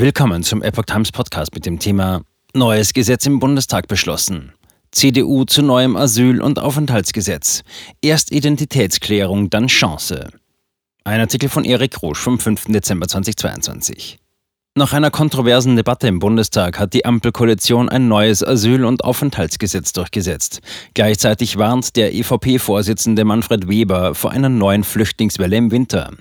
Willkommen zum Epoch Times Podcast mit dem Thema Neues Gesetz im Bundestag beschlossen. CDU zu neuem Asyl- und Aufenthaltsgesetz. Erst Identitätsklärung, dann Chance. Ein Artikel von Erik Rosch vom 5. Dezember 2022. Nach einer kontroversen Debatte im Bundestag hat die Ampelkoalition ein neues Asyl- und Aufenthaltsgesetz durchgesetzt. Gleichzeitig warnt der EVP-Vorsitzende Manfred Weber vor einer neuen Flüchtlingswelle im Winter.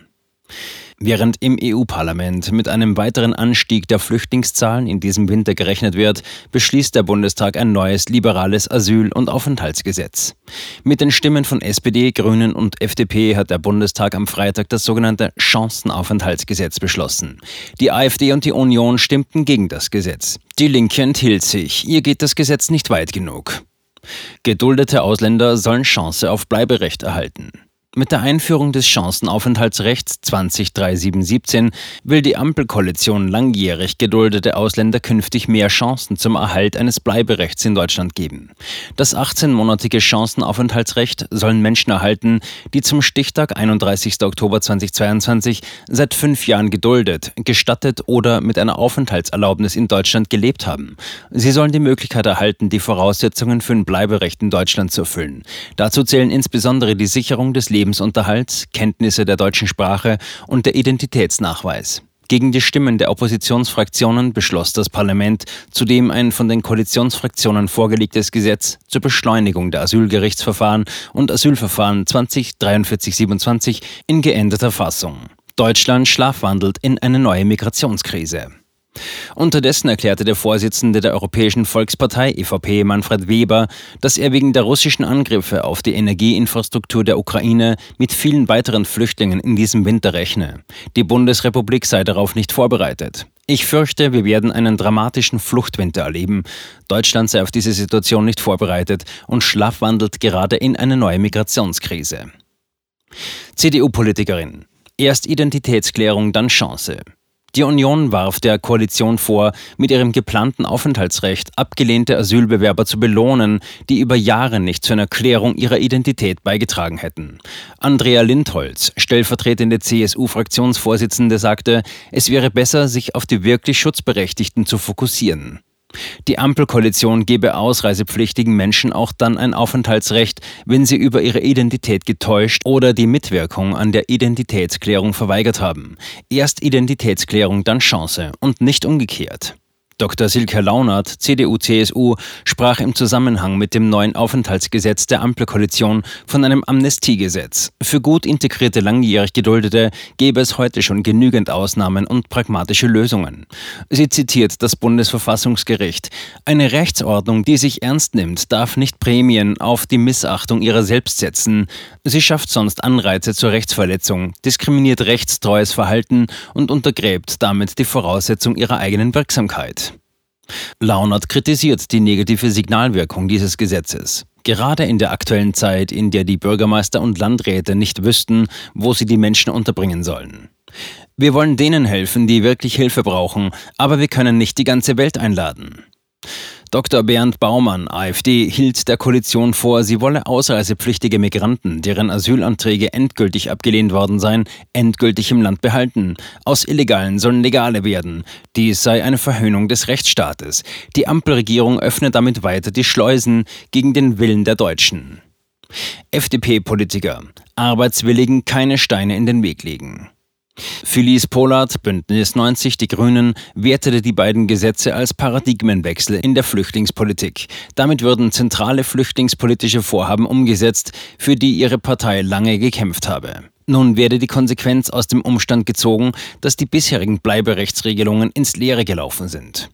Während im EU-Parlament mit einem weiteren Anstieg der Flüchtlingszahlen in diesem Winter gerechnet wird, beschließt der Bundestag ein neues liberales Asyl- und Aufenthaltsgesetz. Mit den Stimmen von SPD, Grünen und FDP hat der Bundestag am Freitag das sogenannte Chancenaufenthaltsgesetz beschlossen. Die AfD und die Union stimmten gegen das Gesetz. Die Linke enthielt sich. Ihr geht das Gesetz nicht weit genug. Geduldete Ausländer sollen Chance auf Bleiberecht erhalten. Mit der Einführung des Chancenaufenthaltsrechts 203717 will die Ampelkoalition langjährig geduldete Ausländer künftig mehr Chancen zum Erhalt eines Bleiberechts in Deutschland geben. Das 18-monatige Chancenaufenthaltsrecht sollen Menschen erhalten, die zum Stichtag 31. Oktober 2022 seit fünf Jahren geduldet, gestattet oder mit einer Aufenthaltserlaubnis in Deutschland gelebt haben. Sie sollen die Möglichkeit erhalten, die Voraussetzungen für ein Bleiberecht in Deutschland zu erfüllen. Dazu zählen insbesondere die Sicherung des Lebens Lebensunterhalts, Kenntnisse der deutschen Sprache und der Identitätsnachweis. Gegen die Stimmen der Oppositionsfraktionen beschloss das Parlament zudem ein von den Koalitionsfraktionen vorgelegtes Gesetz zur Beschleunigung der Asylgerichtsverfahren und Asylverfahren 2043-27 in geänderter Fassung. Deutschland schlafwandelt in eine neue Migrationskrise. Unterdessen erklärte der Vorsitzende der Europäischen Volkspartei EVP Manfred Weber, dass er wegen der russischen Angriffe auf die Energieinfrastruktur der Ukraine mit vielen weiteren Flüchtlingen in diesem Winter rechne. Die Bundesrepublik sei darauf nicht vorbereitet. Ich fürchte, wir werden einen dramatischen Fluchtwinter erleben. Deutschland sei auf diese Situation nicht vorbereitet und schlafwandelt gerade in eine neue Migrationskrise. CDU-Politikerin. Erst Identitätsklärung, dann Chance. Die Union warf der Koalition vor, mit ihrem geplanten Aufenthaltsrecht abgelehnte Asylbewerber zu belohnen, die über Jahre nicht zu einer Klärung ihrer Identität beigetragen hätten. Andrea Lindholz, stellvertretende CSU-Fraktionsvorsitzende, sagte, es wäre besser, sich auf die wirklich Schutzberechtigten zu fokussieren. Die Ampelkoalition gebe ausreisepflichtigen Menschen auch dann ein Aufenthaltsrecht, wenn sie über ihre Identität getäuscht oder die Mitwirkung an der Identitätsklärung verweigert haben. Erst Identitätsklärung, dann Chance und nicht umgekehrt. Dr. Silke Launert, CDU-CSU, sprach im Zusammenhang mit dem neuen Aufenthaltsgesetz der Ampelkoalition von einem Amnestiegesetz. Für gut integrierte langjährig Geduldete gäbe es heute schon genügend Ausnahmen und pragmatische Lösungen. Sie zitiert das Bundesverfassungsgericht. Eine Rechtsordnung, die sich ernst nimmt, darf nicht Prämien auf die Missachtung ihrer selbst setzen. Sie schafft sonst Anreize zur Rechtsverletzung, diskriminiert rechtstreues Verhalten und untergräbt damit die Voraussetzung ihrer eigenen Wirksamkeit. Launert kritisiert die negative Signalwirkung dieses Gesetzes. Gerade in der aktuellen Zeit, in der die Bürgermeister und Landräte nicht wüssten, wo sie die Menschen unterbringen sollen. Wir wollen denen helfen, die wirklich Hilfe brauchen, aber wir können nicht die ganze Welt einladen. Dr. Bernd Baumann, AfD, hielt der Koalition vor, sie wolle ausreisepflichtige Migranten, deren Asylanträge endgültig abgelehnt worden seien, endgültig im Land behalten. Aus Illegalen sollen Legale werden. Dies sei eine Verhöhnung des Rechtsstaates. Die Ampelregierung öffne damit weiter die Schleusen gegen den Willen der Deutschen. FDP-Politiker. Arbeitswilligen keine Steine in den Weg legen. Felice Pollard, Bündnis 90, die Grünen, wertete die beiden Gesetze als Paradigmenwechsel in der Flüchtlingspolitik. Damit würden zentrale flüchtlingspolitische Vorhaben umgesetzt, für die ihre Partei lange gekämpft habe. Nun werde die Konsequenz aus dem Umstand gezogen, dass die bisherigen Bleiberechtsregelungen ins Leere gelaufen sind.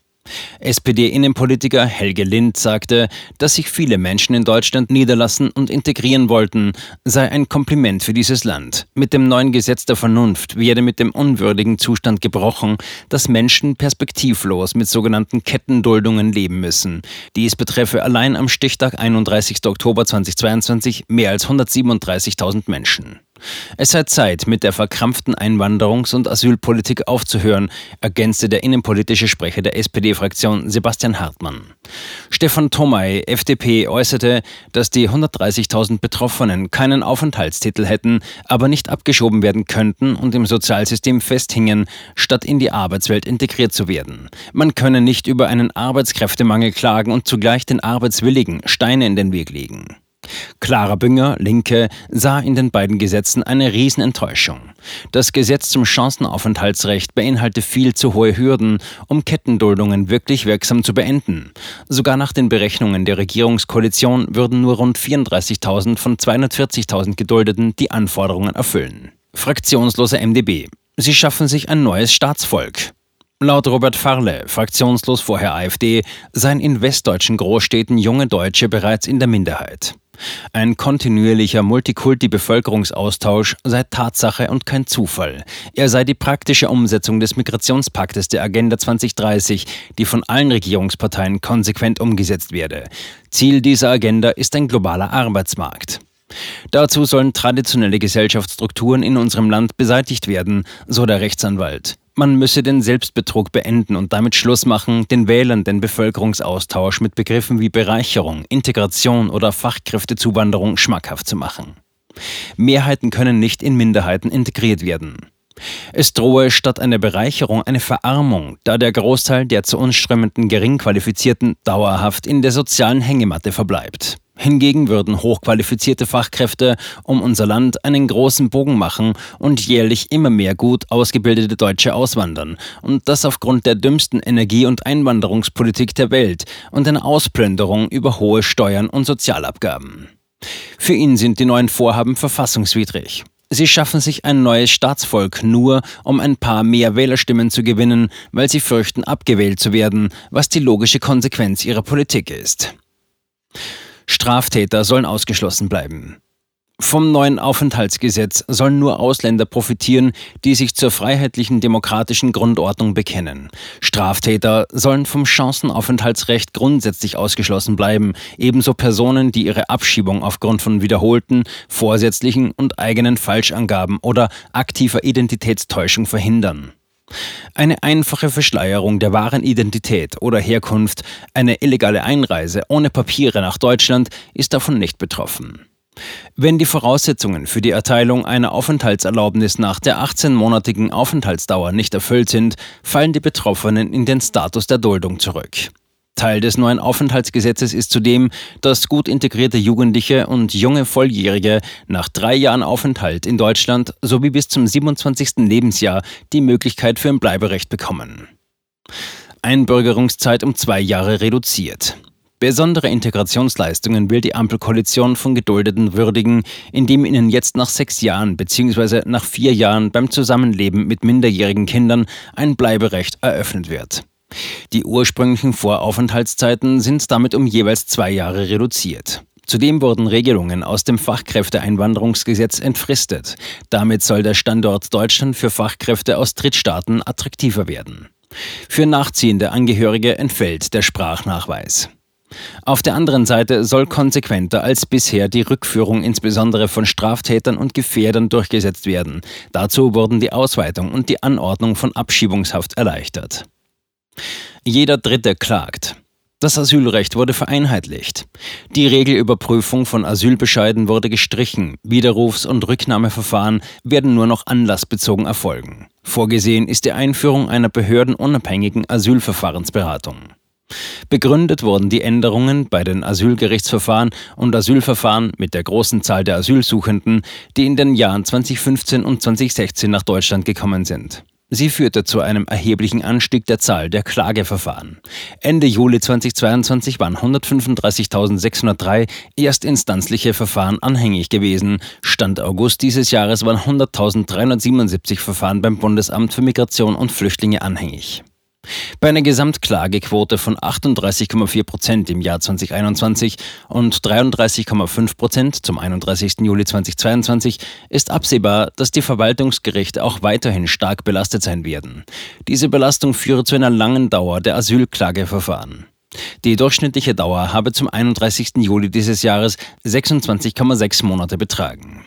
SPD-Innenpolitiker Helge Lind sagte, dass sich viele Menschen in Deutschland niederlassen und integrieren wollten, sei ein Kompliment für dieses Land. Mit dem neuen Gesetz der Vernunft werde mit dem unwürdigen Zustand gebrochen, dass Menschen perspektivlos mit sogenannten Kettenduldungen leben müssen. Dies betreffe allein am Stichtag 31. Oktober 2022 mehr als 137.000 Menschen. Es sei Zeit, mit der verkrampften Einwanderungs- und Asylpolitik aufzuhören, ergänzte der innenpolitische Sprecher der SPD-Fraktion Sebastian Hartmann. Stefan Thomay, FDP, äußerte, dass die 130.000 Betroffenen keinen Aufenthaltstitel hätten, aber nicht abgeschoben werden könnten und im Sozialsystem festhingen, statt in die Arbeitswelt integriert zu werden. Man könne nicht über einen Arbeitskräftemangel klagen und zugleich den Arbeitswilligen Steine in den Weg legen. Clara Bünger, Linke, sah in den beiden Gesetzen eine Riesenenttäuschung. Das Gesetz zum Chancenaufenthaltsrecht beinhalte viel zu hohe Hürden, um Kettenduldungen wirklich wirksam zu beenden. Sogar nach den Berechnungen der Regierungskoalition würden nur rund 34.000 von 240.000 Geduldeten die Anforderungen erfüllen. Fraktionsloser MdB. Sie schaffen sich ein neues Staatsvolk. Laut Robert Farle, fraktionslos vorher AfD, seien in westdeutschen Großstädten junge Deutsche bereits in der Minderheit. Ein kontinuierlicher Multikulti-Bevölkerungsaustausch sei Tatsache und kein Zufall. Er sei die praktische Umsetzung des Migrationspaktes der Agenda 2030, die von allen Regierungsparteien konsequent umgesetzt werde. Ziel dieser Agenda ist ein globaler Arbeitsmarkt. Dazu sollen traditionelle Gesellschaftsstrukturen in unserem Land beseitigt werden, so der Rechtsanwalt. Man müsse den Selbstbetrug beenden und damit Schluss machen, den Wählern den Bevölkerungsaustausch mit Begriffen wie Bereicherung, Integration oder Fachkräftezuwanderung schmackhaft zu machen. Mehrheiten können nicht in Minderheiten integriert werden. Es drohe statt einer Bereicherung eine Verarmung, da der Großteil der zu uns strömenden Geringqualifizierten dauerhaft in der sozialen Hängematte verbleibt. Hingegen würden hochqualifizierte Fachkräfte um unser Land einen großen Bogen machen und jährlich immer mehr gut ausgebildete Deutsche auswandern. Und das aufgrund der dümmsten Energie- und Einwanderungspolitik der Welt und einer Ausplünderung über hohe Steuern und Sozialabgaben. Für ihn sind die neuen Vorhaben verfassungswidrig. Sie schaffen sich ein neues Staatsvolk nur, um ein paar mehr Wählerstimmen zu gewinnen, weil sie fürchten, abgewählt zu werden, was die logische Konsequenz ihrer Politik ist. Straftäter sollen ausgeschlossen bleiben. Vom neuen Aufenthaltsgesetz sollen nur Ausländer profitieren, die sich zur freiheitlichen demokratischen Grundordnung bekennen. Straftäter sollen vom Chancenaufenthaltsrecht grundsätzlich ausgeschlossen bleiben, ebenso Personen, die ihre Abschiebung aufgrund von wiederholten, vorsätzlichen und eigenen Falschangaben oder aktiver Identitätstäuschung verhindern. Eine einfache Verschleierung der wahren Identität oder Herkunft, eine illegale Einreise ohne Papiere nach Deutschland ist davon nicht betroffen. Wenn die Voraussetzungen für die Erteilung einer Aufenthaltserlaubnis nach der 18-monatigen Aufenthaltsdauer nicht erfüllt sind, fallen die Betroffenen in den Status der Duldung zurück. Teil des neuen Aufenthaltsgesetzes ist zudem, dass gut integrierte Jugendliche und junge Volljährige nach drei Jahren Aufenthalt in Deutschland sowie bis zum 27. Lebensjahr die Möglichkeit für ein Bleiberecht bekommen. Einbürgerungszeit um zwei Jahre reduziert. Besondere Integrationsleistungen will die Ampelkoalition von Geduldeten würdigen, indem ihnen jetzt nach sechs Jahren bzw. nach vier Jahren beim Zusammenleben mit minderjährigen Kindern ein Bleiberecht eröffnet wird. Die ursprünglichen Voraufenthaltszeiten sind damit um jeweils zwei Jahre reduziert. Zudem wurden Regelungen aus dem Fachkräfteeinwanderungsgesetz entfristet. Damit soll der Standort Deutschland für Fachkräfte aus Drittstaaten attraktiver werden. Für nachziehende Angehörige entfällt der Sprachnachweis. Auf der anderen Seite soll konsequenter als bisher die Rückführung insbesondere von Straftätern und Gefährdern durchgesetzt werden. Dazu wurden die Ausweitung und die Anordnung von Abschiebungshaft erleichtert. Jeder Dritte klagt. Das Asylrecht wurde vereinheitlicht. Die Regelüberprüfung von Asylbescheiden wurde gestrichen. Widerrufs- und Rücknahmeverfahren werden nur noch anlassbezogen erfolgen. Vorgesehen ist die Einführung einer behördenunabhängigen Asylverfahrensberatung. Begründet wurden die Änderungen bei den Asylgerichtsverfahren und Asylverfahren mit der großen Zahl der Asylsuchenden, die in den Jahren 2015 und 2016 nach Deutschland gekommen sind. Sie führte zu einem erheblichen Anstieg der Zahl der Klageverfahren. Ende Juli 2022 waren 135.603 erstinstanzliche Verfahren anhängig gewesen. Stand August dieses Jahres waren 100.377 Verfahren beim Bundesamt für Migration und Flüchtlinge anhängig. Bei einer Gesamtklagequote von 38,4 Prozent im Jahr 2021 und 33,5 Prozent zum 31. Juli 2022 ist absehbar, dass die Verwaltungsgerichte auch weiterhin stark belastet sein werden. Diese Belastung führe zu einer langen Dauer der Asylklageverfahren. Die durchschnittliche Dauer habe zum 31. Juli dieses Jahres 26,6 Monate betragen.